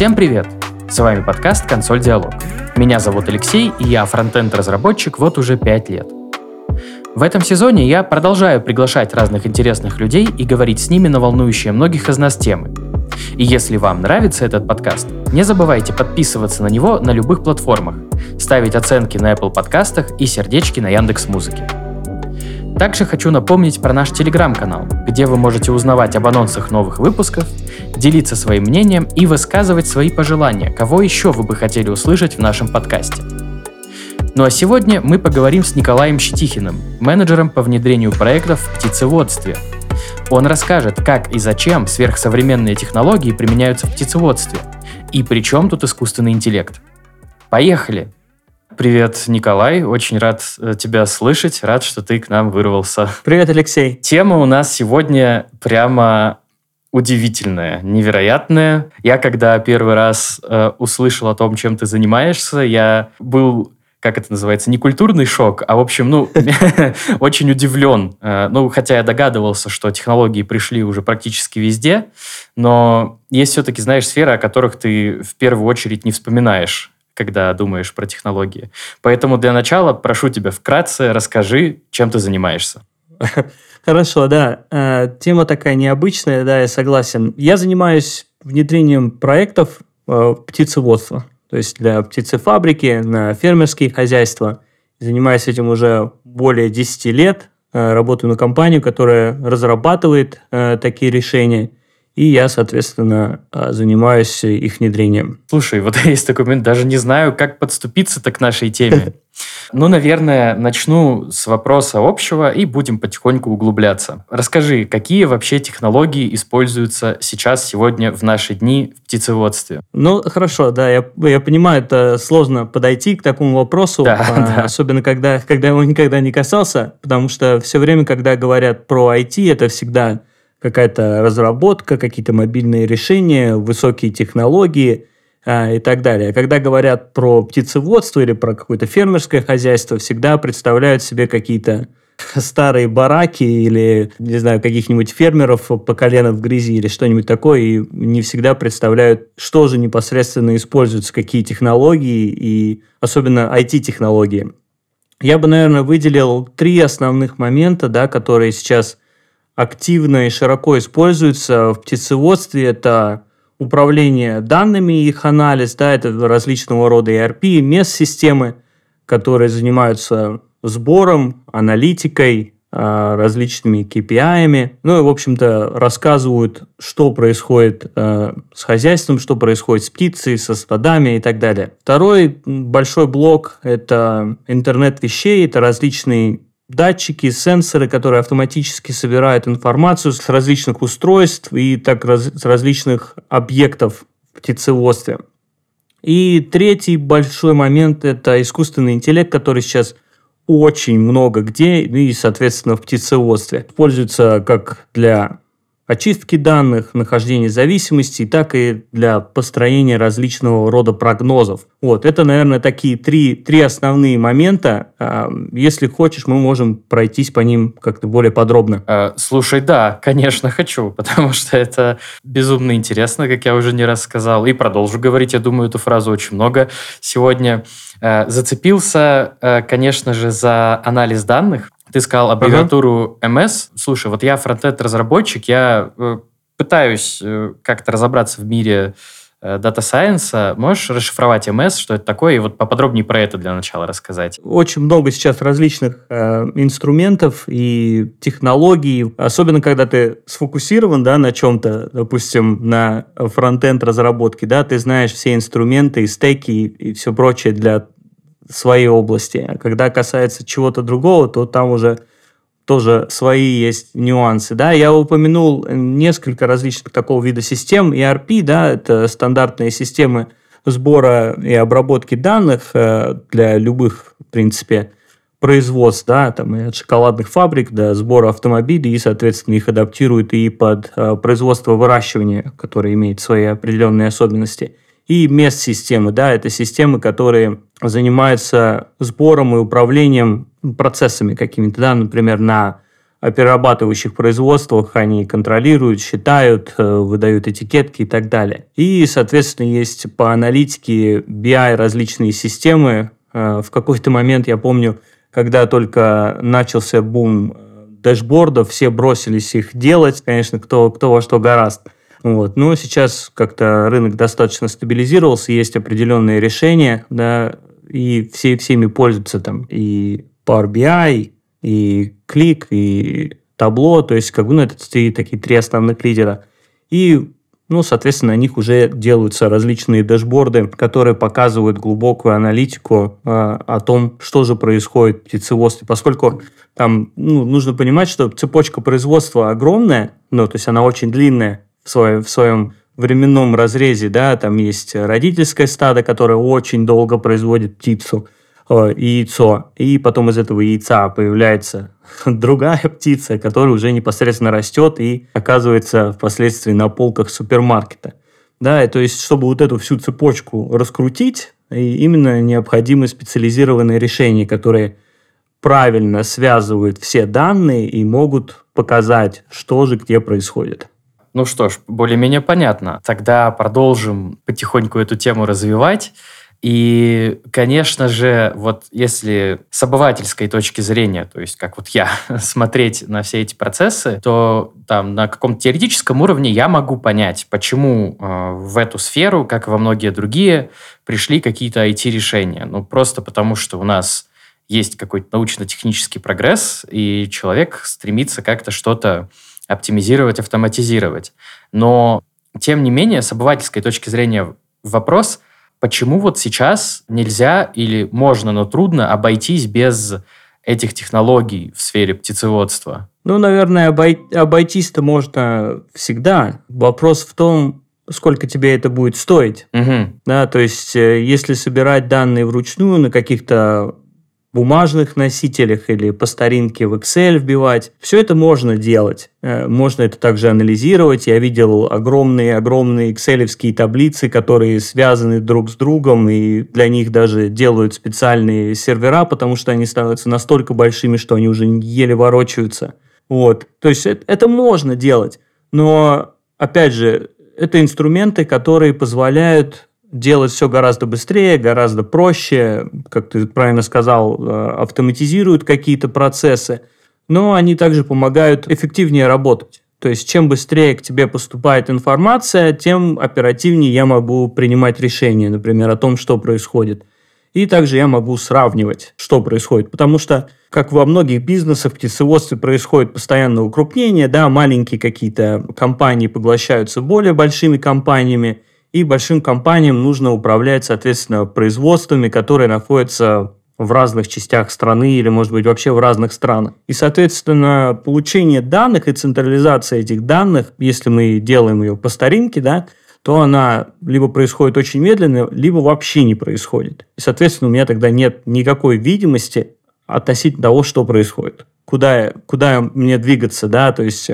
Всем привет! С вами подкаст «Консоль Диалог». Меня зовут Алексей, и я фронтенд-разработчик вот уже 5 лет. В этом сезоне я продолжаю приглашать разных интересных людей и говорить с ними на волнующие многих из нас темы. И если вам нравится этот подкаст, не забывайте подписываться на него на любых платформах, ставить оценки на Apple подкастах и сердечки на Яндекс Музыке. Также хочу напомнить про наш телеграм-канал, где вы можете узнавать об анонсах новых выпусков, делиться своим мнением и высказывать свои пожелания, кого еще вы бы хотели услышать в нашем подкасте. Ну а сегодня мы поговорим с Николаем Щетихиным, менеджером по внедрению проектов в птицеводстве. Он расскажет, как и зачем сверхсовременные технологии применяются в птицеводстве, и при чем тут искусственный интеллект. Поехали! Привет, Николай. Очень рад э, тебя слышать. Рад, что ты к нам вырвался. Привет, Алексей. Тема у нас сегодня прямо удивительная, невероятная. Я когда первый раз э, услышал о том, чем ты занимаешься, я был как это называется, не культурный шок, а, в общем, ну, очень удивлен. Э, ну, хотя я догадывался, что технологии пришли уже практически везде, но есть все-таки, знаешь, сферы, о которых ты в первую очередь не вспоминаешь когда думаешь про технологии. Поэтому для начала прошу тебя вкратце расскажи, чем ты занимаешься. Хорошо, да. Э, тема такая необычная, да, я согласен. Я занимаюсь внедрением проектов э, птицеводства, то есть для птицефабрики, на фермерские хозяйства. Занимаюсь этим уже более 10 лет. Э, работаю на компанию, которая разрабатывает такие решения – и я, соответственно, а, занимаюсь их внедрением. Слушай, вот есть такой момент, даже не знаю, как подступиться-то к нашей теме. Ну, наверное, начну с вопроса общего и будем потихоньку углубляться. Расскажи, какие вообще технологии используются сейчас, сегодня, в наши дни в птицеводстве? Ну, хорошо, да, я, я понимаю, это сложно подойти к такому вопросу, да, а, да. особенно когда, когда его никогда не касался, потому что все время, когда говорят про IT, это всегда какая-то разработка, какие-то мобильные решения, высокие технологии а, и так далее. Когда говорят про птицеводство или про какое-то фермерское хозяйство, всегда представляют себе какие-то старые бараки или, не знаю, каких-нибудь фермеров по колено в грязи или что-нибудь такое, и не всегда представляют, что же непосредственно используются, какие технологии, и особенно IT-технологии. Я бы, наверное, выделил три основных момента, да, которые сейчас активно и широко используется в птицеводстве. Это управление данными, их анализ, да, это различного рода ERP, MES-системы, которые занимаются сбором, аналитикой, а, различными KPI, ну и, в общем-то, рассказывают, что происходит э, с хозяйством, что происходит с птицей, со стадами и так далее. Второй большой блок – это интернет вещей, это различные датчики, сенсоры, которые автоматически собирают информацию с различных устройств и так раз, с различных объектов в птицеводстве. И третий большой момент – это искусственный интеллект, который сейчас очень много где, и, соответственно, в птицеводстве. Используется как для очистки данных, нахождения зависимостей, так и для построения различного рода прогнозов. Вот, это, наверное, такие три, три основные момента. А, если хочешь, мы можем пройтись по ним как-то более подробно. А, слушай, да, конечно, хочу, потому что это безумно интересно, как я уже не раз сказал, и продолжу говорить, я думаю, эту фразу очень много сегодня. А, зацепился, конечно же, за анализ данных, ты сказал аббревиатуру uh-huh. MS. Слушай, вот я фронтенд-разработчик, я э, пытаюсь э, как-то разобраться в мире дата э, сайенса. Можешь расшифровать MS, что это такое, и вот поподробнее про это для начала рассказать? Очень много сейчас различных э, инструментов и технологий, особенно когда ты сфокусирован да, на чем-то, допустим, на фронтенд разработке, да, ты знаешь все инструменты и стеки и, и все прочее для своей области. А когда касается чего-то другого, то там уже тоже свои есть нюансы. Да? Я упомянул несколько различных такого вида систем. ERP, да, это стандартные системы сбора и обработки данных э, для любых, в принципе, производств, да, там от шоколадных фабрик до сбора автомобилей, и, соответственно, их адаптируют и под э, производство выращивания, которое имеет свои определенные особенности – и мест-системы. Да, это системы, которые занимаются сбором и управлением процессами какими-то, да, например, на перерабатывающих производствах, они контролируют, считают, э, выдают этикетки и так далее. И, соответственно, есть по аналитике BI различные системы. Э, в какой-то момент, я помню, когда только начался бум э, дэшбордов, все бросились их делать, конечно, кто, кто во что гораст. Вот. Но сейчас как-то рынок достаточно стабилизировался, есть определенные решения, да, и все всеми пользуются там и Power BI, и Click, и Табло, то есть как бы ну, это три, такие три основных лидера. И ну, соответственно, на них уже делаются различные дэшборды, которые показывают глубокую аналитику э, о том, что же происходит в птицеводстве. Поскольку там ну, нужно понимать, что цепочка производства огромная, ну, то есть она очень длинная в своем, в своем временном разрезе, да, там есть родительское стадо, которое очень долго производит птицу, э, яйцо, и потом из этого яйца появляется другая птица, которая уже непосредственно растет и оказывается впоследствии на полках супермаркета. Да, и то есть, чтобы вот эту всю цепочку раскрутить, именно необходимы специализированные решения, которые правильно связывают все данные и могут показать, что же где происходит. Ну что ж, более-менее понятно. Тогда продолжим потихоньку эту тему развивать. И, конечно же, вот если с обывательской точки зрения, то есть как вот я, смотреть на все эти процессы, то там на каком-то теоретическом уровне я могу понять, почему э, в эту сферу, как и во многие другие, пришли какие-то IT-решения. Ну, просто потому что у нас есть какой-то научно-технический прогресс, и человек стремится как-то что-то оптимизировать, автоматизировать. Но, тем не менее, с обывательской точки зрения вопрос, почему вот сейчас нельзя или можно, но трудно обойтись без этих технологий в сфере птицеводства? Ну, наверное, обой... обойтись-то можно всегда. Вопрос в том, сколько тебе это будет стоить. Угу. Да, то есть, э, если собирать данные вручную на каких-то бумажных носителях или по старинке в Excel вбивать. Все это можно делать. Э, можно это также анализировать. Я видел огромные-огромные экселевские таблицы, которые связаны друг с другом, и для них даже делают специальные сервера, потому что они становятся настолько большими, что они уже еле ворочаются. Вот. То есть это, это можно делать. Но, опять же, это инструменты, которые позволяют делать все гораздо быстрее, гораздо проще, как ты правильно сказал, э, автоматизируют какие-то процессы, но они также помогают эффективнее работать. То есть, чем быстрее к тебе поступает информация, тем оперативнее я могу принимать решения, например, о том, что происходит. И также я могу сравнивать, что происходит. Потому что, как во многих бизнесах, в птицеводстве происходит постоянное укрупнение, да, маленькие какие-то компании поглощаются более большими компаниями, и большим компаниям нужно управлять, соответственно, производствами, которые находятся в разных частях страны или, может быть, вообще в разных странах. И, соответственно, получение данных и централизация этих данных, если мы делаем ее по старинке, да, то она либо происходит очень медленно, либо вообще не происходит. И, соответственно, у меня тогда нет никакой видимости относительно того, что происходит. Куда, куда мне двигаться, да, то есть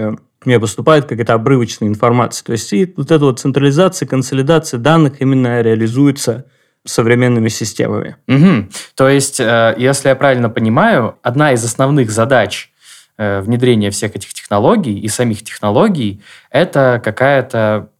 мне поступает какая-то обрывочная информация. То есть и вот эта вот централизация, консолидация данных именно реализуется современными системами. Угу. То есть, э, если я правильно понимаю, одна из основных задач э, внедрения всех этих технологий и самих технологий – это какая-то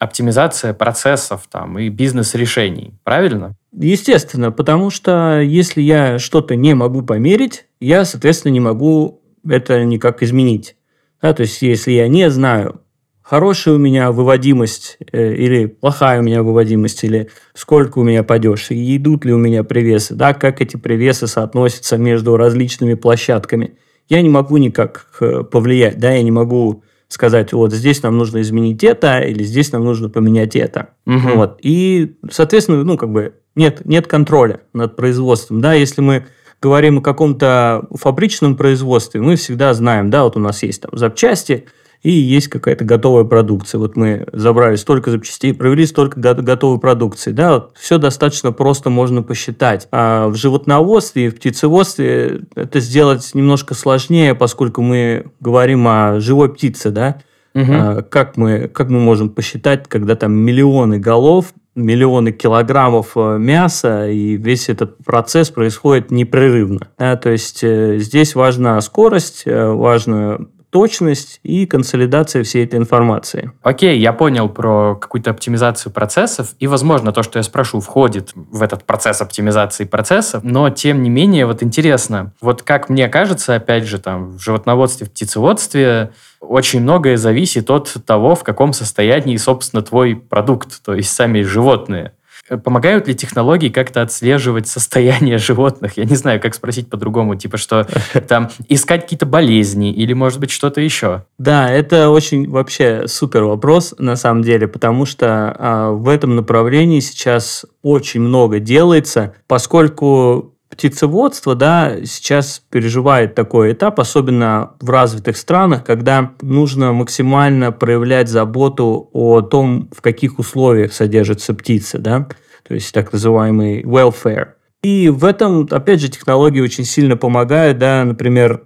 оптимизация процессов там, и бизнес-решений, правильно? Естественно, потому что если я что-то не могу померить, я, соответственно, не могу это никак изменить. Да, то есть, если я не знаю, хорошая у меня выводимость э, или плохая у меня выводимость, или сколько у меня падеж, и идут ли у меня привесы, да, как эти привесы соотносятся между различными площадками. Я не могу никак э, повлиять, да, я не могу сказать, вот здесь нам нужно изменить это, или здесь нам нужно поменять это. Угу. Вот. И, соответственно, ну, как бы нет, нет контроля над производством. Да, если мы говорим о каком-то фабричном производстве, мы всегда знаем, да, вот у нас есть там запчасти, и есть какая-то готовая продукция. Вот мы забрали столько запчастей, провели столько готовой продукции. Да, вот все достаточно просто можно посчитать. А в животноводстве и в птицеводстве это сделать немножко сложнее, поскольку мы говорим о живой птице, да. Угу. А, как, мы, как мы можем посчитать, когда там миллионы голов миллионы килограммов э, мяса, и весь этот процесс происходит непрерывно. Да, то есть э, здесь важна скорость, э, важно точность и консолидация всей этой информации. Окей, я понял про какую-то оптимизацию процессов, и, возможно, то, что я спрошу, входит в этот процесс оптимизации процессов, но, тем не менее, вот интересно, вот как мне кажется, опять же, там, в животноводстве, в птицеводстве очень многое зависит от того, в каком состоянии, собственно, твой продукт, то есть сами животные. Э, помогают ли технологии как-то отслеживать состояние животных? Я не знаю, как спросить по-другому. Типа, что там искать какие-то болезни или, может быть, что-то еще? Да, это очень вообще супер вопрос, на самом деле, потому что а, в этом направлении сейчас очень много делается, поскольку птицеводство, да, сейчас переживает такой этап, особенно в развитых странах, когда нужно максимально проявлять заботу о том, в каких условиях содержится птица, да, то есть так называемый welfare. И в этом, опять же, технологии очень сильно помогают, да, например,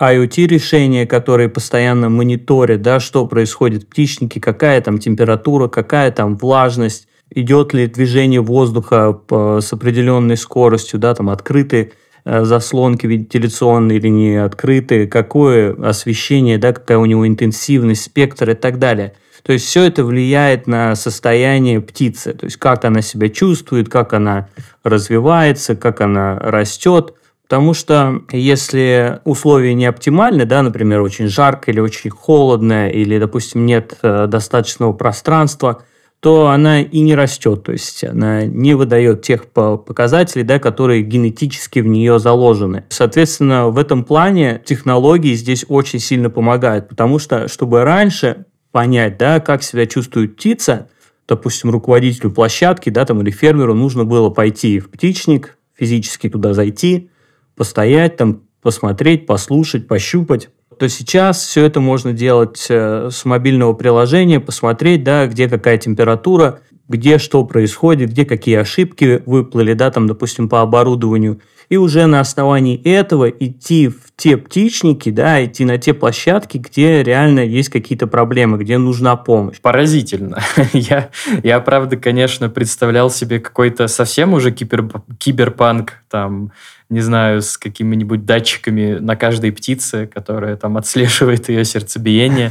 IoT-решения, которые постоянно мониторят, да, что происходит в птичнике, какая там температура, какая там влажность, идет ли движение воздуха с определенной скоростью, да, там открыты э, заслонки вентиляционные или не открыты, какое освещение, да, какая у него интенсивность, спектр и так далее. То есть все это влияет на состояние птицы, то есть как она себя чувствует, как она развивается, как она растет. Потому что если условия не оптимальны, да, например, очень жарко или очень холодно, или, допустим, нет э, достаточного пространства – то она и не растет, то есть она не выдает тех показателей, да, которые генетически в нее заложены. Соответственно, в этом плане технологии здесь очень сильно помогают, потому что, чтобы раньше понять, да, как себя чувствует птица, допустим, руководителю площадки, да, там, или фермеру нужно было пойти в птичник, физически туда зайти, постоять там, посмотреть, послушать, пощупать то сейчас все это можно делать э, с мобильного приложения, посмотреть, да, где какая температура, где что происходит, где какие ошибки выплыли, да, там, допустим, по оборудованию. И уже на основании этого идти в те птичники, да, идти на те площадки, где реально есть какие-то проблемы, где нужна помощь. Поразительно. я, я, правда, конечно, представлял себе какой-то совсем уже кибер, киберпанк, там, не знаю, с какими-нибудь датчиками на каждой птице, которая там отслеживает ее сердцебиение.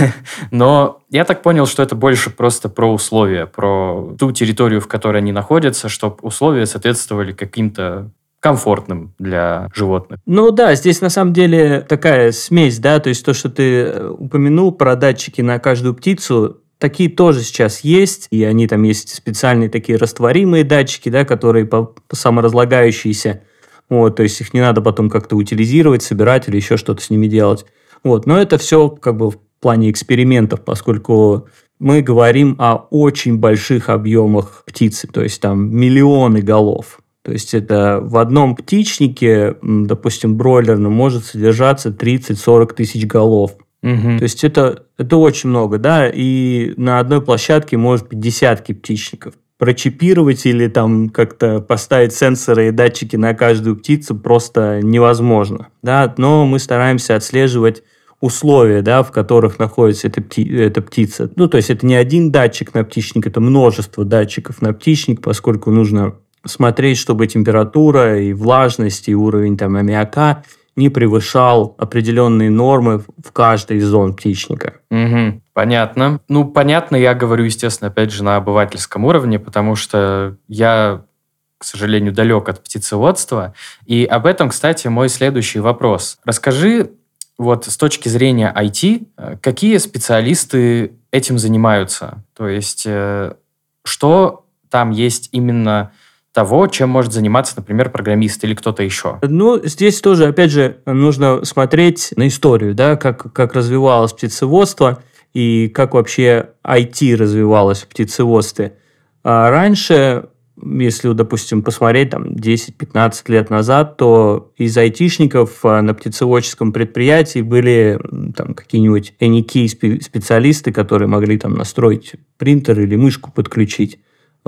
Но я так понял, что это больше просто про условия, про ту территорию, в которой они находятся, чтобы условия соответствовали каким-то комфортным для животных. Ну да, здесь на самом деле такая смесь, да, то есть то, что ты э, упомянул про датчики на каждую птицу, Такие тоже сейчас есть, и они там есть специальные такие растворимые датчики, да, которые саморазлагающиеся. Вот, то есть их не надо потом как-то утилизировать, собирать или еще что-то с ними делать. Вот, но это все как бы в плане экспериментов, поскольку мы говорим о очень больших объемах птицы, то есть там миллионы голов. То есть это в одном птичнике, допустим, бройлерном, может содержаться 30-40 тысяч голов. Угу. То есть это, это очень много, да, и на одной площадке может быть десятки птичников прочипировать или там как-то поставить сенсоры и датчики на каждую птицу просто невозможно. Да? Но мы стараемся отслеживать условия, да, в которых находится эта, пти эта птица. Ну, то есть это не один датчик на птичник, это множество датчиков на птичник, поскольку нужно смотреть, чтобы температура и влажность, и уровень там аммиака не превышал определенные нормы в каждой из зон птичника. Угу, понятно. Ну, понятно, я говорю, естественно, опять же, на обывательском уровне, потому что я к сожалению, далек от птицеводства. И об этом, кстати, мой следующий вопрос. Расскажи, вот с точки зрения IT, э, какие специалисты этим занимаются? То есть, э, что там есть именно того, чем может заниматься, например, программист или кто-то еще? Ну, здесь тоже, опять же, нужно смотреть на историю, да, как, как развивалось птицеводство и как вообще IT развивалось в птицеводстве. А раньше, если, допустим, посмотреть там 10-15 лет назад, то из айтишников а, на птицеводческом предприятии были там какие-нибудь NEK специалисты, которые могли там настроить принтер или мышку подключить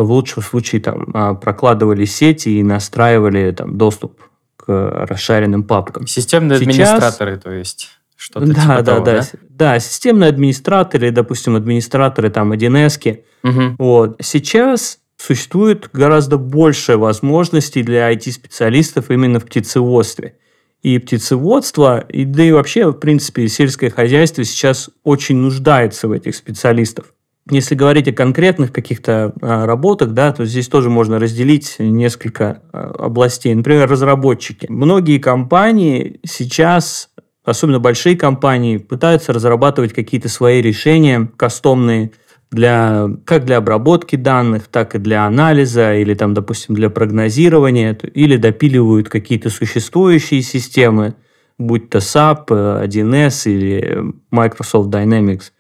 в лучшем случае там а, прокладывали сети и настраивали там доступ к расшаренным папкам. Системные Сейчас... администраторы, то есть Что-то да, типа да, того, да, да. Да, системные администраторы, допустим, администраторы там 1С. Угу. Вот. Сейчас существует гораздо больше возможностей для IT-специалистов именно в птицеводстве. И птицеводство, и, да и вообще, в принципе, сельское хозяйство сейчас очень нуждается в этих специалистов. Если говорить о конкретных каких-то а, работах, да, то здесь тоже можно разделить несколько а, областей. Например, разработчики. Многие компании сейчас, особенно большие компании, пытаются разрабатывать какие-то свои решения кастомные, для, как для обработки данных, так и для анализа, или там, допустим, для прогнозирования, или допиливают какие-то существующие системы, будь то SAP, 1С или Microsoft Dynamics,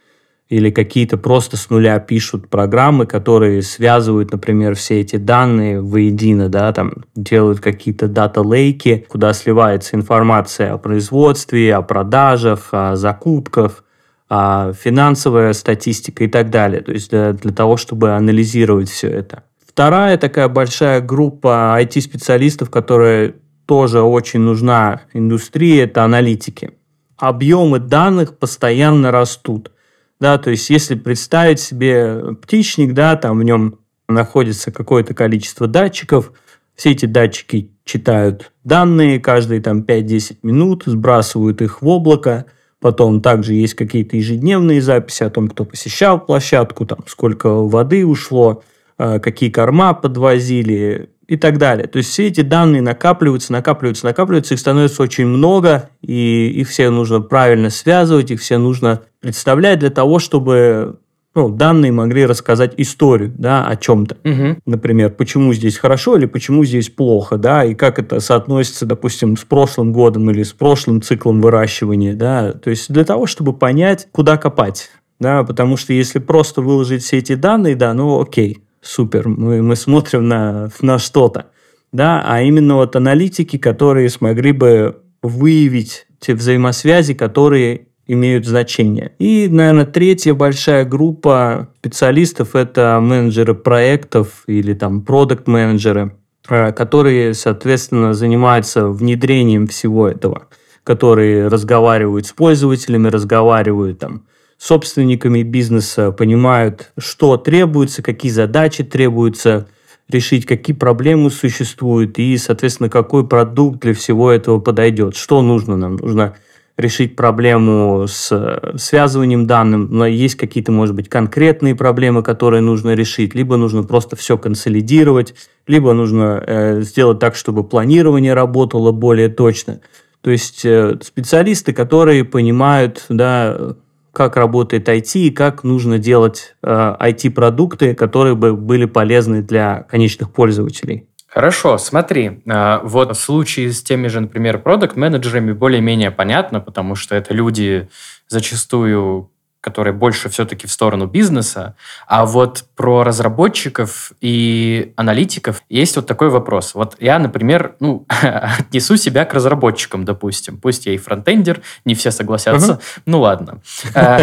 или какие-то просто с нуля пишут программы, которые связывают, например, все эти данные воедино, да, там делают какие-то дата-лейки, куда сливается информация о производстве, о продажах, о закупках – а, финансовая статистика и так далее. То есть для, для того, чтобы анализировать все это. Вторая такая большая группа IT-специалистов, которая тоже очень нужна индустрии, это аналитики. Объемы данных постоянно растут. Да, то есть если представить себе птичник, да, там в нем находится какое-то количество датчиков, все эти датчики читают данные каждые там 5-10 минут, сбрасывают их в облако – Потом также есть какие-то ежедневные записи о том, кто посещал площадку, там, сколько воды ушло, э, какие корма подвозили и так далее. То есть все эти данные накапливаются, накапливаются, накапливаются, их становится очень много, и их все нужно правильно связывать, их все нужно представлять для того, чтобы ну, данные могли рассказать историю, да, о чем-то. Угу. Например, почему здесь хорошо или почему здесь плохо, да, и как это соотносится, допустим, с прошлым годом или с прошлым циклом выращивания, да. То есть для того, чтобы понять, куда копать, да, потому что если просто выложить все эти данные, да, ну окей, супер, мы, мы смотрим на, на что-то, да, а именно вот аналитики, которые смогли бы выявить те взаимосвязи, которые имеют значение. И, наверное, третья большая группа специалистов – это менеджеры проектов или там продукт-менеджеры, э, которые, соответственно, занимаются внедрением всего этого, которые разговаривают с пользователями, разговаривают там собственниками бизнеса, понимают, что требуется, какие задачи требуются решить, какие проблемы существуют и, соответственно, какой продукт для всего этого подойдет, что нужно нам. Нужно решить проблему с связыванием данным, но есть какие-то, может быть, конкретные проблемы, которые нужно решить, либо нужно просто все консолидировать, либо нужно э, сделать так, чтобы планирование работало более точно. То есть э, специалисты, которые понимают, да, как работает IT и как нужно делать э, IT-продукты, которые бы были полезны для конечных пользователей. Хорошо, смотри, а, вот в случае с теми же, например, продукт-менеджерами более-менее понятно, потому что это люди зачастую которые больше все-таки в сторону бизнеса. А вот про разработчиков и аналитиков есть вот такой вопрос. Вот я, например, ну, отнесу себя к разработчикам, допустим. Пусть я и фронтендер, не все согласятся. Ну, ладно. А,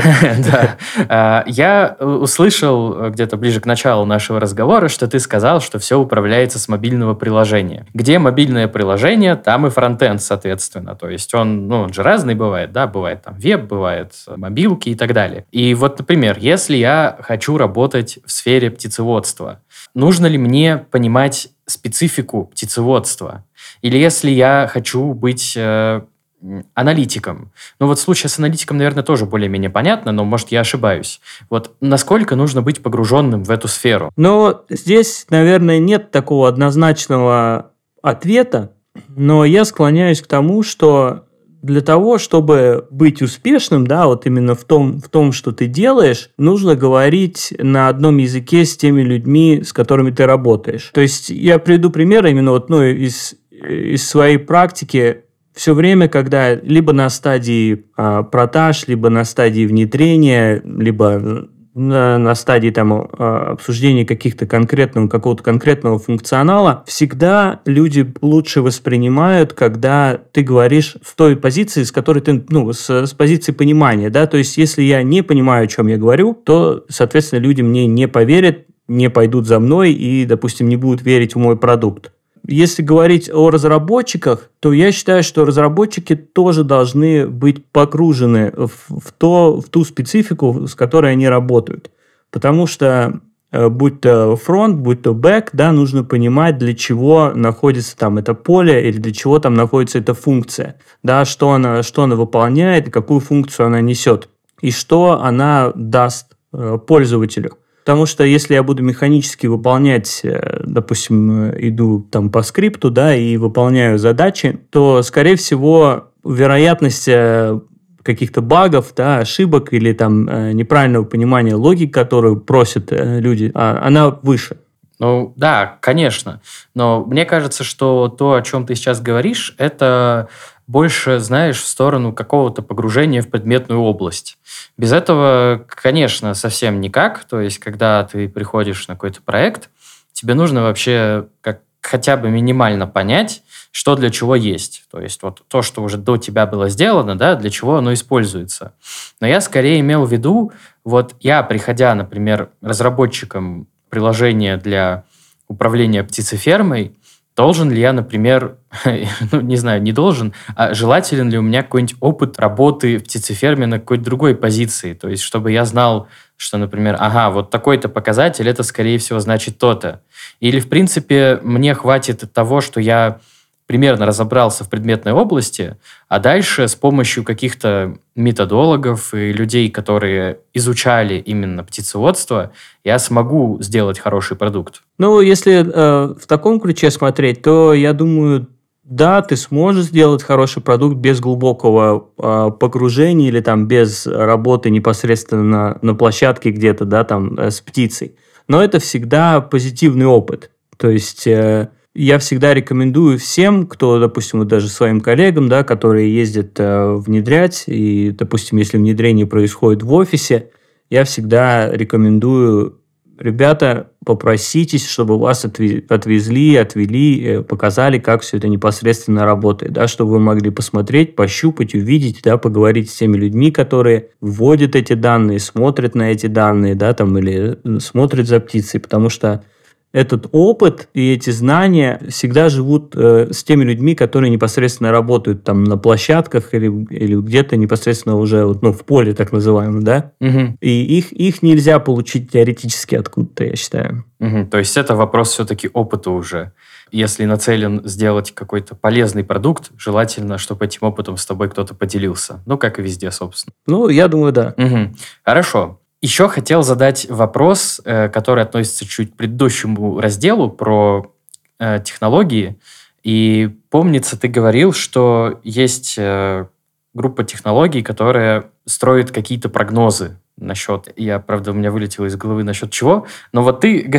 а, я услышал где-то ближе к началу нашего разговора, что ты сказал, что все управляется с мобильного приложения. Где мобильное приложение, там и фронтенд, соответственно. То есть он, ну, он же разный бывает, да, бывает там веб, бывает мобилки и так далее далее. И вот, например, если я хочу работать в сфере птицеводства, нужно ли мне понимать специфику птицеводства? Или если я хочу быть э, аналитиком. Ну вот в случае с аналитиком, наверное, тоже более-менее понятно, но, может, я ошибаюсь. Вот насколько нужно быть погруженным в эту сферу? Ну, здесь, наверное, нет такого однозначного ответа, но я склоняюсь к тому, что для того, чтобы быть успешным, да, вот именно в том, в том, что ты делаешь, нужно говорить на одном языке с теми людьми, с которыми ты работаешь. То есть я приведу пример именно вот, ну, из, из своей практики все время, когда либо на стадии а, продаж, либо на стадии внедрения, либо на, на стадии там, а, обсуждения каких-то конкретного, какого-то конкретного функционала, всегда люди лучше воспринимают, когда ты говоришь с той позиции, с которой ты, ну, с, с позиции понимания, да, то есть если я не понимаю, о чем я говорю, то, соответственно, люди мне не поверят, не пойдут за мной и, допустим, не будут верить в мой продукт. Если говорить о разработчиках, то я считаю, что разработчики тоже должны быть погружены в, в, то, в ту специфику, с которой они работают. Потому что э, будь то фронт, будь то бэк, да, нужно понимать, для чего находится там это поле или для чего там находится эта функция, да, что она, что она выполняет, какую функцию она несет, и что она даст э, пользователю. Потому что если я буду механически выполнять, э, допустим, иду там по скрипту, да, и выполняю задачи, то, скорее всего, вероятность э, каких-то багов, да, ошибок или там э, неправильного понимания логики, которую просят люди, а, она выше. Ну да, конечно. Но мне кажется, что то, о чем ты сейчас говоришь, это больше, знаешь, в сторону какого-то погружения в предметную область. Без этого, конечно, совсем никак. То есть, когда ты приходишь на какой-то проект, тебе нужно вообще как хотя бы минимально понять, что для чего есть. То есть вот то, что уже до тебя было сделано, да, для чего оно используется. Но я скорее имел в виду, вот я, приходя, например, разработчиком приложения для управления птицефермой, Должен ли я, например, ну, не знаю, не должен, а желателен ли у меня какой-нибудь опыт работы в птицеферме на какой-то другой позиции? То есть, чтобы я знал, что, например, ага, вот такой-то показатель, это, скорее всего, значит то-то. Или, в принципе, мне хватит того, что я примерно разобрался в предметной области, а дальше с помощью каких-то методологов и людей, которые изучали именно птицеводство, я смогу сделать хороший продукт. Ну, если э, в таком ключе смотреть, то я думаю, да, ты сможешь сделать хороший продукт без глубокого э, погружения или там без работы непосредственно на, на площадке где-то, да, там э, с птицей. Но это всегда позитивный опыт. То есть э, я всегда рекомендую всем, кто, допустим, вот даже своим коллегам, да, которые ездят э, внедрять, и, допустим, если внедрение происходит в офисе, я всегда рекомендую, ребята, попроситесь, чтобы вас отвезли, отвели, э, показали, как все это непосредственно работает, да, чтобы вы могли посмотреть, пощупать, увидеть, да, поговорить с теми людьми, которые вводят эти данные, смотрят на эти данные, да, там, или э, смотрят за птицей, потому что этот опыт и эти знания всегда живут э, с теми людьми, которые непосредственно работают там на площадках или, или где-то непосредственно уже вот, ну, в поле, так называемом, да? Угу. И их, их нельзя получить теоретически откуда-то, я считаю. Угу. То есть это вопрос все-таки опыта уже. Если нацелен сделать какой-то полезный продукт, желательно, чтобы этим опытом с тобой кто-то поделился. Ну, как и везде, собственно. Ну, я думаю, да. Угу. Хорошо. Еще хотел задать вопрос, э, который относится чуть к предыдущему разделу про э, технологии. И помнится, ты говорил, что есть э, группа технологий, которая строит какие-то прогнозы насчет, я, правда, у меня вылетело из головы насчет чего, но вот ты,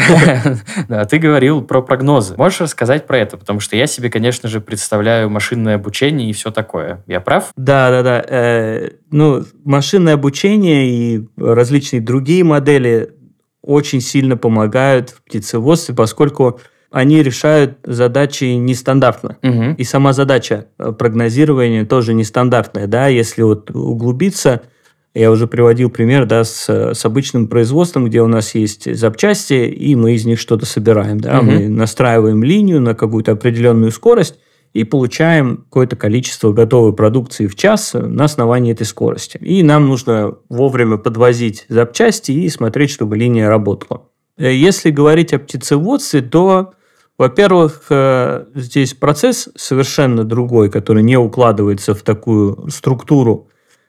да, ты говорил про прогнозы. Можешь рассказать про это? Потому что я себе, конечно же, представляю машинное обучение и все такое. Я прав? Да, да, да. Э, ну, машинное обучение и различные другие модели очень сильно помогают в птицеводстве, поскольку они решают задачи нестандартно. Угу. И сама задача э, прогнозирования тоже нестандартная. Да? Если вот углубиться, я уже приводил пример да, с, с обычным производством, где у нас есть запчасти, и мы из них что-то собираем. Да? Угу. Мы настраиваем линию на какую-то определенную скорость и получаем какое-то количество готовой продукции в час на основании этой скорости. И нам нужно вовремя подвозить запчасти и смотреть, чтобы линия работала. Э, если говорить о птицеводстве, то, во-первых, э, здесь процесс совершенно другой, который не укладывается в такую структуру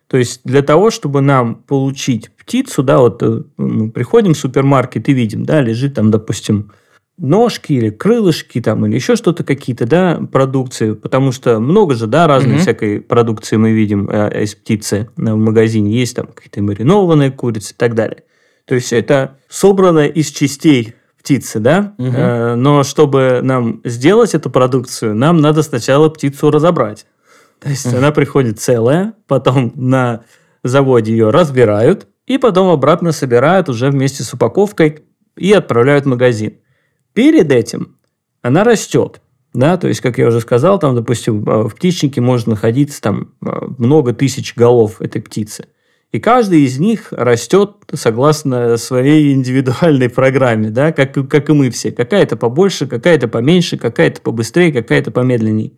то есть для того, чтобы нам получить птицу, да, вот э, мы приходим в супермаркет и видим, да, лежит там, допустим, ножки или крылышки там, или еще что-то какие-то, да, продукции, потому что много же, да, разной mm-hmm. всякой продукции мы видим э, из птицы в магазине. Есть там какие-то маринованные курицы и так далее. То есть это собрано из частей птицы, да, угу. э, но чтобы нам сделать эту продукцию, нам надо сначала птицу разобрать. То есть она приходит целая, потом на заводе ее разбирают, и потом обратно собирают уже вместе с упаковкой и отправляют в магазин. Перед этим она растет. Да, то есть, как я уже сказал, там, допустим, в птичнике может находиться там много тысяч голов этой птицы. И каждый из них растет согласно своей индивидуальной программе, да, как, как и мы все. Какая-то побольше, какая-то поменьше, какая-то побыстрее, какая-то помедленнее.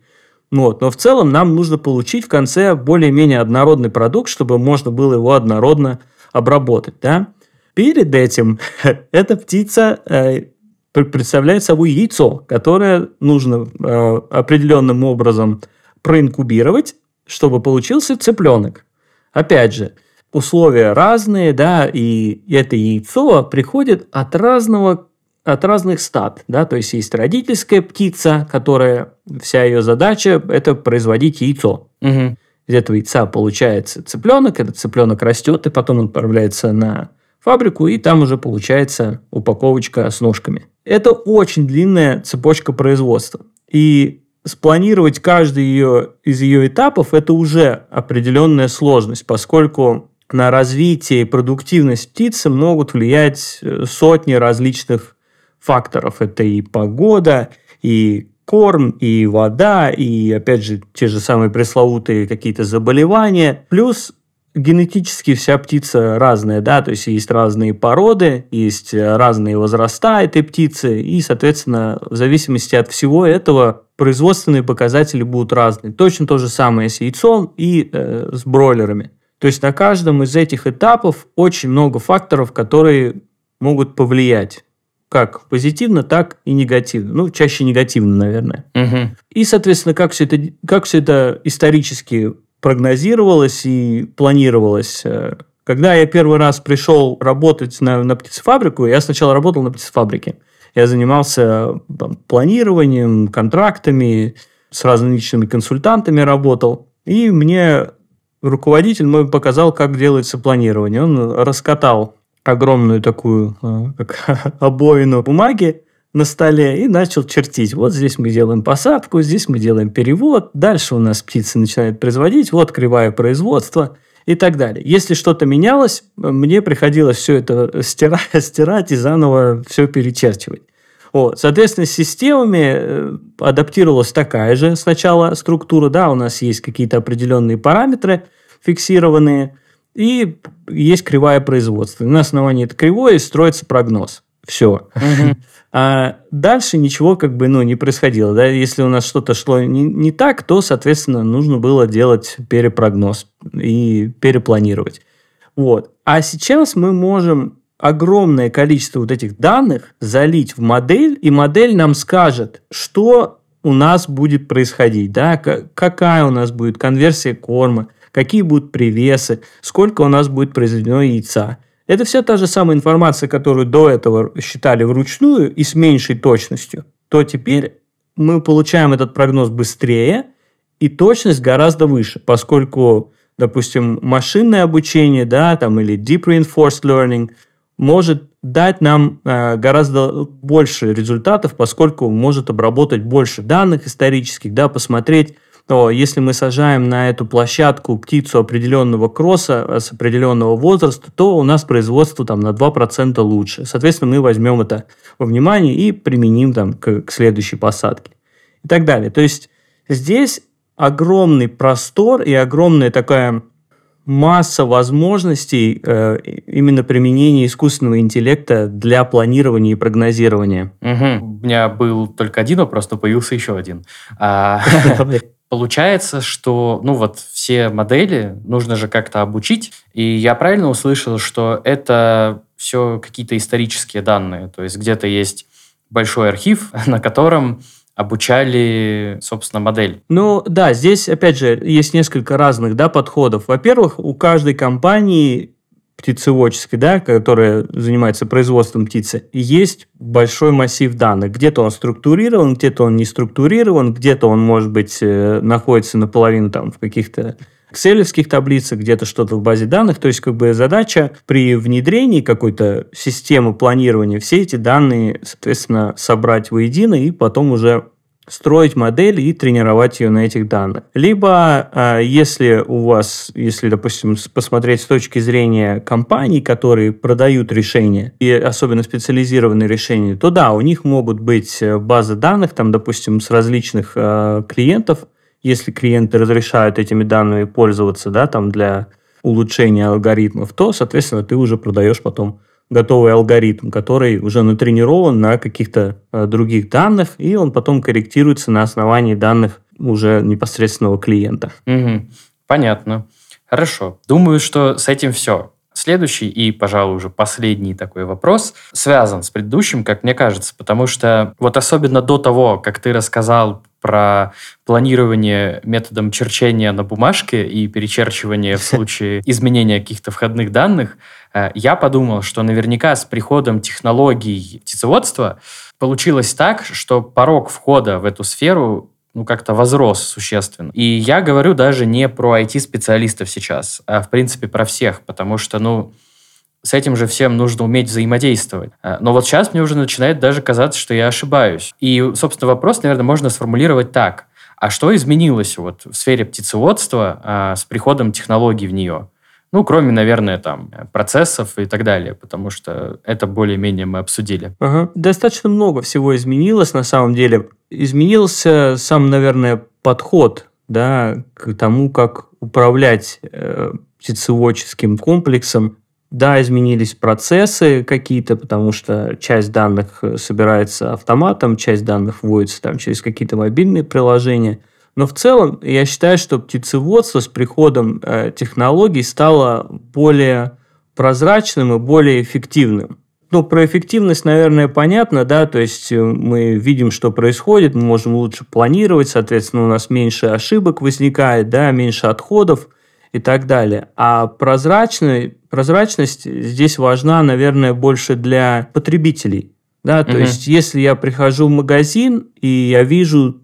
Вот. Но в целом нам нужно получить в конце более-менее однородный продукт, чтобы можно было его однородно обработать. Да? Перед этим эта птица э, представляет собой яйцо, которое нужно э, определенным образом проинкубировать, чтобы получился цыпленок. Опять же, условия разные, да, и это яйцо приходит от разного от разных стад, да, то есть есть родительская птица, которая вся ее задача это производить яйцо. Угу. Из этого яйца получается цыпленок, этот цыпленок растет, и потом он отправляется на фабрику, и там уже получается упаковочка с ножками. Это очень длинная цепочка производства. И спланировать каждый ее, из ее этапов – это уже определенная сложность, поскольку на развитие и продуктивность птицы могут влиять э, сотни различных факторов. Это и погода, и корм, и вода, и, опять же, те же самые пресловутые какие-то заболевания. Плюс генетически вся птица разная, да, то есть есть разные породы, есть разные возраста этой птицы, и, соответственно, в зависимости от всего этого производственные показатели будут разные. Точно то же самое с яйцом и э, с бройлерами. То есть на каждом из этих этапов очень много факторов, которые могут повлиять как позитивно, так и негативно. Ну, чаще негативно, наверное. Угу. И, соответственно, как все, это, как все это исторически прогнозировалось и планировалось. Э, когда я первый раз пришел работать на, на птицефабрику, я сначала работал на птицефабрике. Я занимался там, планированием, контрактами, с различными консультантами работал. И мне руководитель мой показал, как делается планирование. Он раскатал огромную такую э, как обоину бумаги на столе и начал чертить. Вот здесь мы делаем посадку, здесь мы делаем перевод, дальше у нас птицы начинают производить, вот кривая производства и так далее. Если что-то менялось, мне приходилось все это стирать, стирать и заново все перечерчивать. Вот. Соответственно, с системами э, адаптировалась такая же сначала структура. Да, у нас есть какие-то определенные параметры фиксированные, и есть кривая производства. На основании этой кривой строится прогноз. Все. А дальше ничего как бы ну, не происходило. Да? Если у нас что-то шло не, не так, то, соответственно, нужно было делать перепрогноз и перепланировать. Вот. А сейчас мы можем огромное количество вот этих данных залить в модель, и модель нам скажет, что у нас будет происходить, да, какая у нас будет конверсия корма, какие будут привесы, сколько у нас будет произведено яйца. Это вся та же самая информация, которую до этого считали вручную и с меньшей точностью. То теперь мы получаем этот прогноз быстрее, и точность гораздо выше, поскольку, допустим, машинное обучение, да, там, или deep reinforced learning может дать нам э, гораздо больше результатов, поскольку может обработать больше данных исторических, да, посмотреть то если мы сажаем на эту площадку птицу определенного кросса э, с определенного возраста, то у нас производство там на 2% лучше. Соответственно, мы возьмем это во внимание и применим там к, к следующей посадке. И так далее. То есть здесь огромный простор и огромная такая масса возможностей э, именно применения искусственного интеллекта для планирования и прогнозирования. Угу. У меня был только один вопрос, но появился еще один. А, Получается, что, ну вот, все модели нужно же как-то обучить, и я правильно услышал, что это все какие-то исторические данные, то есть где-то есть большой архив, на котором обучали, собственно, модель. Ну да, здесь, опять же, есть несколько разных да, подходов. Во-первых, у каждой компании птицеводческой, да, которая занимается производством птицы, есть большой массив данных. Где-то он структурирован, где-то он не структурирован, где-то он, может быть, э, находится наполовину там в каких-то экселевских таблицах, где-то что-то в базе данных. То есть, как бы задача при внедрении какой-то системы планирования все эти данные, соответственно, собрать воедино и потом уже строить модель и тренировать ее на этих данных. Либо, а, если у вас, если, допустим, посмотреть с точки зрения компаний, которые продают решения, и особенно специализированные решения, то да, у них могут быть э, базы данных, там, допустим, с различных э, клиентов, если клиенты разрешают этими данными пользоваться, да, там для улучшения алгоритмов, то, соответственно, ты уже продаешь потом готовый алгоритм, который уже натренирован на каких-то э, других данных, и он потом корректируется на основании данных уже непосредственного клиента. Угу. Понятно. Хорошо. Думаю, что с этим все. Следующий и, пожалуй, уже последний такой вопрос связан с предыдущим, как мне кажется, потому что вот особенно до того, как ты рассказал про планирование методом черчения на бумажке и перечерчивание в случае изменения каких-то входных данных, э, я подумал, что наверняка с приходом технологий птицеводства получилось так, что порог входа в эту сферу ну, как-то возрос существенно. И я говорю даже не про IT-специалистов сейчас, а, в принципе, про всех, потому что, ну, с этим же всем нужно уметь взаимодействовать. А, но вот сейчас мне уже начинает даже казаться, что я ошибаюсь. И, собственно, вопрос, наверное, можно сформулировать так. А что изменилось вот в сфере птицеводства а, с приходом технологий в нее? Ну, кроме, наверное, там, процессов и так далее, потому что это более-менее мы обсудили. Ага. Достаточно много всего изменилось на самом деле. Изменился сам, наверное, подход да, к тому, как управлять э, птицеводческим комплексом. Да, изменились процессы какие-то, потому что часть данных э, собирается автоматом, часть данных вводится там через какие-то мобильные приложения – но в целом я считаю, что птицеводство с приходом э, технологий стало более прозрачным и более эффективным. Ну, про эффективность, наверное, понятно, да, то есть э, мы видим, что происходит, мы можем лучше планировать, соответственно, у нас меньше ошибок возникает, да, меньше отходов и так далее. А прозрачный, прозрачность здесь важна, наверное, больше для потребителей. Да, то угу. есть, если я прихожу в магазин и я вижу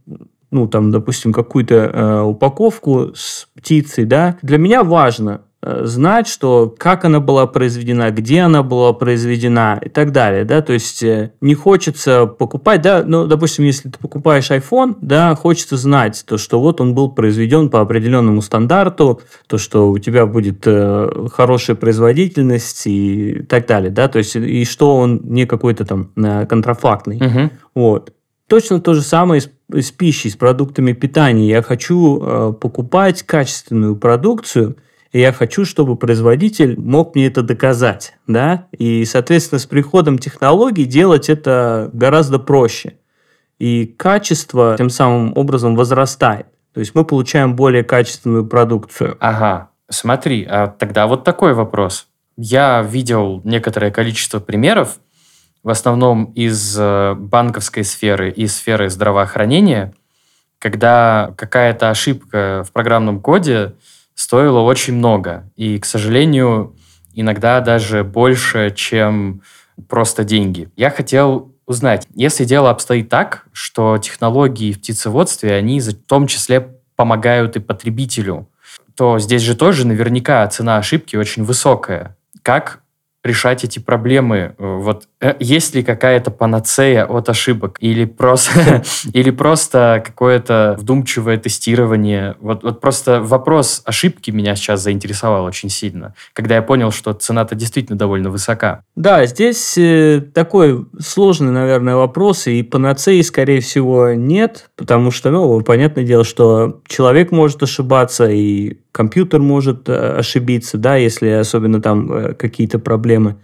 ну, там, допустим, какую-то э, упаковку с птицей, да, для меня важно э, знать, что как она была произведена, где она была произведена и так далее, да, то есть э, не хочется покупать, да, ну, допустим, если ты покупаешь iPhone, да, хочется знать то, что вот он был произведен по определенному стандарту, то, что у тебя будет э, хорошая производительность и так далее, да, то есть и что он не какой-то там э, контрафактный, uh-huh. вот. Точно то же самое с, с пищей, с продуктами питания. Я хочу э, покупать качественную продукцию, и я хочу, чтобы производитель мог мне это доказать. Да? И, соответственно, с приходом технологий делать это гораздо проще. И качество тем самым образом возрастает. То есть мы получаем более качественную продукцию. Ага. Смотри, а тогда вот такой вопрос. Я видел некоторое количество примеров, в основном из э, банковской сферы и сферы здравоохранения, когда какая-то ошибка в программном коде стоила очень много. И, к сожалению, иногда даже больше, чем просто деньги. Я хотел узнать, если дело обстоит так, что технологии в птицеводстве, они в том числе помогают и потребителю, то здесь же тоже наверняка цена ошибки очень высокая. Как решать эти проблемы? Вот э, есть ли какая-то панацея от ошибок или просто или просто какое-то вдумчивое тестирование? Вот, вот просто вопрос ошибки меня сейчас заинтересовал очень сильно, когда я понял, что цена-то действительно довольно высока. Да, здесь э, такой сложный, наверное, вопрос, и панацеи, скорее всего, нет, потому что, ну, понятное дело, что человек может ошибаться, и компьютер может э, ошибиться, да, если особенно там э, какие-то проблемы.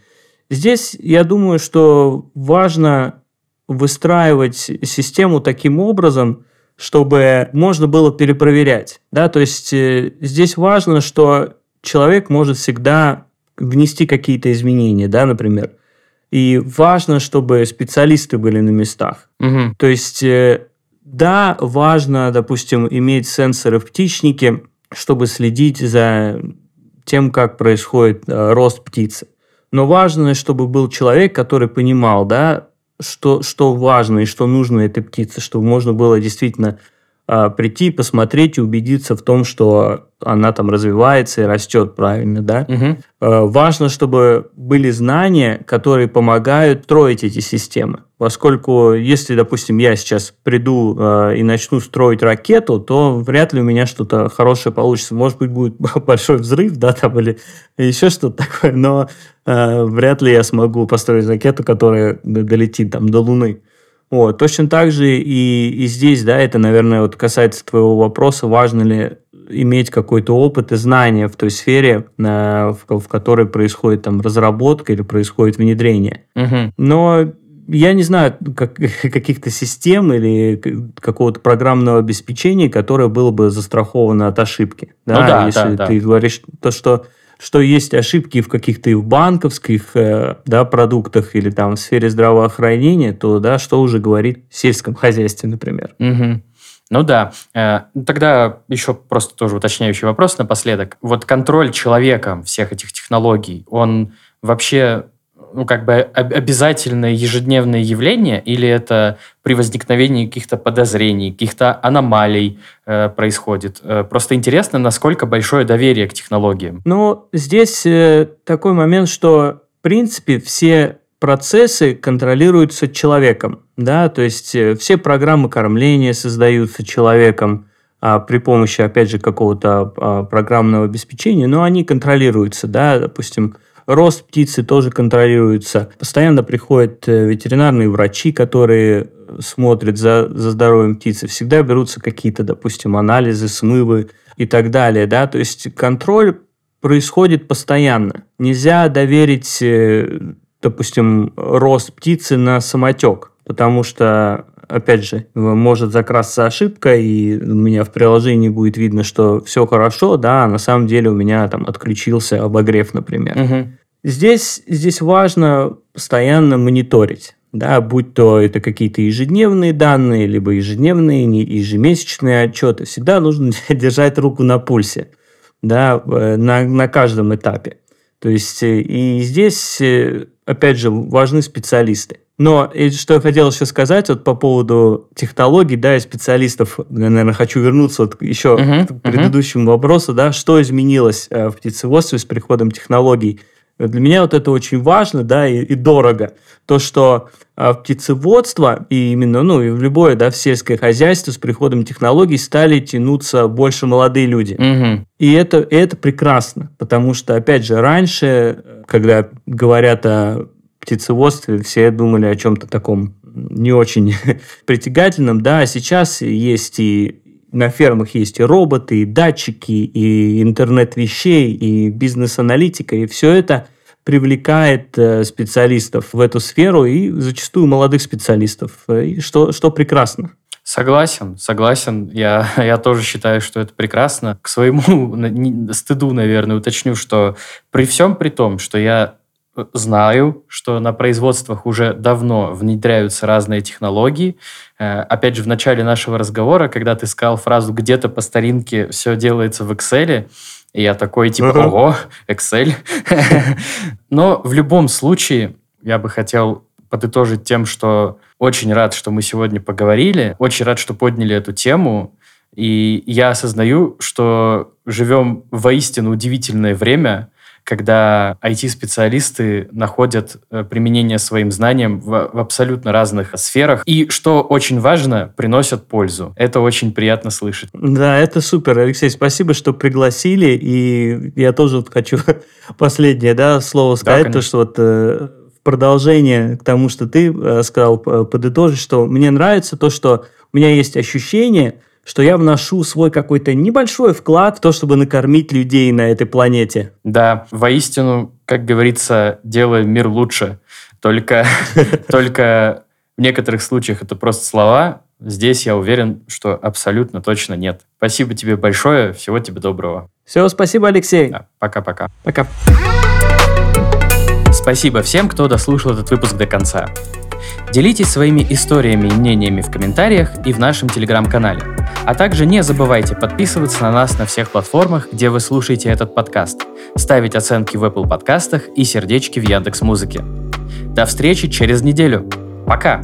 Здесь я думаю, что важно выстраивать систему таким образом, чтобы можно было перепроверять. Да? То есть э, здесь важно, что человек может всегда внести какие-то изменения, да, например. И важно, чтобы специалисты были на местах. Угу. То есть, да, важно, допустим, иметь сенсоры в птичнике, чтобы следить за тем, как происходит э, рост птицы. Но важно, чтобы был человек, который понимал, да, что, что важно и что нужно этой птице, чтобы можно было действительно прийти, посмотреть и убедиться в том, что она там развивается и растет правильно, да. Угу. Важно, чтобы были знания, которые помогают строить эти системы. Поскольку, если, допустим, я сейчас приду э, и начну строить ракету, то вряд ли у меня что-то хорошее получится. Может быть, будет большой взрыв, да, там, или еще что-то такое, но вряд ли я смогу построить ракету, которая долетит там до Луны. Вот. Точно так же и, и здесь, да, это, наверное, вот касается твоего вопроса, важно ли иметь какой-то опыт и знания в той сфере, в, в которой происходит там разработка или происходит внедрение. Угу. Но я не знаю как, каких-то систем или какого-то программного обеспечения, которое было бы застраховано от ошибки. Да, ну да, если да, ты да. говоришь то, что что есть ошибки в каких-то и в банковских э, да, продуктах или там в сфере здравоохранения, то да, что уже говорит в сельском хозяйстве, например. Угу. Ну да. Э, тогда еще просто тоже уточняющий вопрос напоследок. Вот контроль человека всех этих технологий, он вообще ну, как бы обязательное ежедневное явление, или это при возникновении каких-то подозрений, каких-то аномалий э, происходит? Э, просто интересно, насколько большое доверие к технологиям. Ну, здесь э, такой момент, что, в принципе, все процессы контролируются человеком, да, то есть э, все программы кормления создаются человеком, а, при помощи, опять же, какого-то а, программного обеспечения, но они контролируются, да, допустим, Рост птицы тоже контролируется. Постоянно приходят э, ветеринарные врачи, которые смотрят за, за здоровьем птицы. Всегда берутся какие-то, допустим, анализы, смывы и так далее. Да? То есть контроль происходит постоянно. Нельзя доверить, э, допустим, рост птицы на самотек, потому что опять же, может закрасться ошибка, и у меня в приложении будет видно, что все хорошо, да, а на самом деле у меня там отключился обогрев, например. Угу. Здесь, здесь важно постоянно мониторить. Да, будь то это какие-то ежедневные данные, либо ежедневные, ежемесячные отчеты, всегда нужно держать руку на пульсе, да, на, на каждом этапе. То есть э, и здесь, э, опять же, важны специалисты. Но и что я хотел еще сказать вот по поводу технологий, да, и специалистов, я, наверное, хочу вернуться вот еще uh-huh, к предыдущему uh-huh. вопросу, да, что изменилось э, в птицеводстве с приходом технологий. Для меня вот это очень важно, да, и, и дорого. То, что э, в птицеводство и именно, ну, и в любое, да, в сельское хозяйство с приходом технологий стали тянуться больше молодые люди. Угу. И это, и это прекрасно, потому что, опять же, раньше, когда говорят о птицеводстве все думали о чем-то таком не очень притягательном, да, а сейчас есть и на фермах есть и роботы, и датчики, и интернет вещей, и бизнес-аналитика, и все это привлекает э, специалистов в эту сферу и зачастую молодых специалистов, и что, что прекрасно. Согласен, согласен. Я, я тоже считаю, что это прекрасно. К своему стыду, наверное, уточню, что при всем при том, что я знаю, что на производствах уже давно внедряются разные технологии. Э, опять же, в начале нашего разговора, когда ты сказал фразу «где-то по старинке все делается в Excel», и я такой типа «Ого, Excel». Но в любом случае я бы хотел подытожить тем, что очень рад, что мы сегодня поговорили, очень рад, что подняли эту тему, и я осознаю, что живем воистину удивительное время, когда IT-специалисты находят э, применение своим знаниям в, в абсолютно разных сферах. И, что очень важно, приносят пользу. Это очень приятно слышать. Да, это супер, Алексей. Спасибо, что пригласили. И я тоже вот хочу последнее да, слово сказать, да, то, что вот э, в продолжение к тому, что ты э, сказал, подытожить, что мне нравится то, что у меня есть ощущение, что я вношу свой какой-то небольшой вклад в то, чтобы накормить людей на этой планете. Да, воистину, как говорится, делаем мир лучше. Только, только в некоторых случаях это просто слова. Здесь я уверен, что абсолютно точно нет. Спасибо тебе большое. Всего тебе доброго. Все, спасибо, Алексей. пока-пока. Пока. Спасибо всем, кто дослушал этот выпуск до конца. Делитесь своими историями и мнениями в комментариях и в нашем телеграм-канале. А также не забывайте подписываться на нас на всех платформах, где вы слушаете этот подкаст, ставить оценки в Apple подкастах и сердечки в Яндекс Музыке. До встречи через неделю. Пока!